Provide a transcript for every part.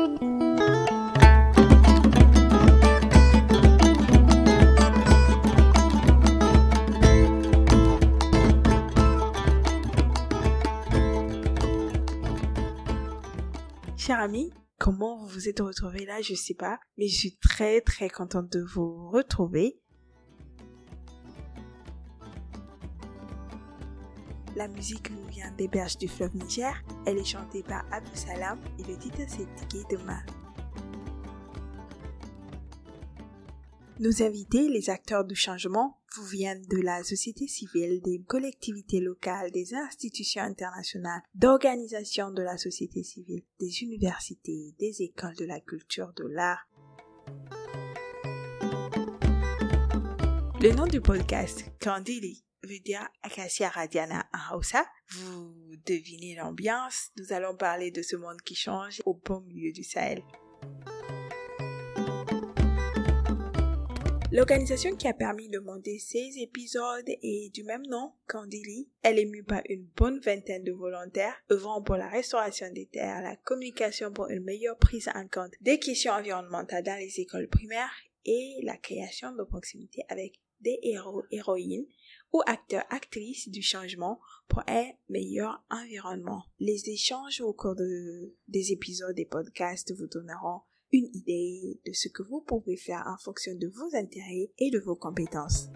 Chers amis, comment vous vous êtes retrouvés là, je sais pas, mais je suis très très contente de vous retrouver. La musique nous vient des berges du fleuve Niger. Elle est chantée par Abdou Salam et le titre c'est Tiki Demain. Nos invités, les acteurs du changement, vous viennent de la société civile, des collectivités locales, des institutions internationales, d'organisations de la société civile, des universités, des écoles de la culture, de l'art. Le nom du podcast, Kandili, veut Acacia Radiana Hausa. Vous devinez l'ambiance. Nous allons parler de ce monde qui change au beau milieu du Sahel. L'organisation qui a permis de monter ces épisodes est du même nom, Candili. Elle est mue par une bonne vingtaine de volontaires œuvrant pour la restauration des terres, la communication pour une meilleure prise en compte des questions environnementales dans les écoles primaires et la création de proximité avec des héros, héroïnes ou acteurs, actrices du changement pour un meilleur environnement. Les échanges au cours de, des épisodes des podcasts vous donneront une idée de ce que vous pouvez faire en fonction de vos intérêts et de vos compétences.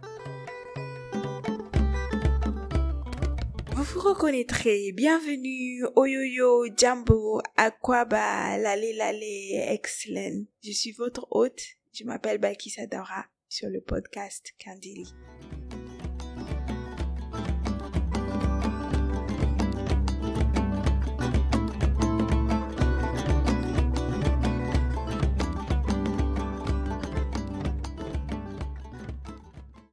Vous vous reconnaîtrez. Bienvenue, Oyoyo, Jumbo, Aquaba, Lale Lale, Excellent. Je suis votre hôte. Je m'appelle Balkis Adora sur le podcast Candili.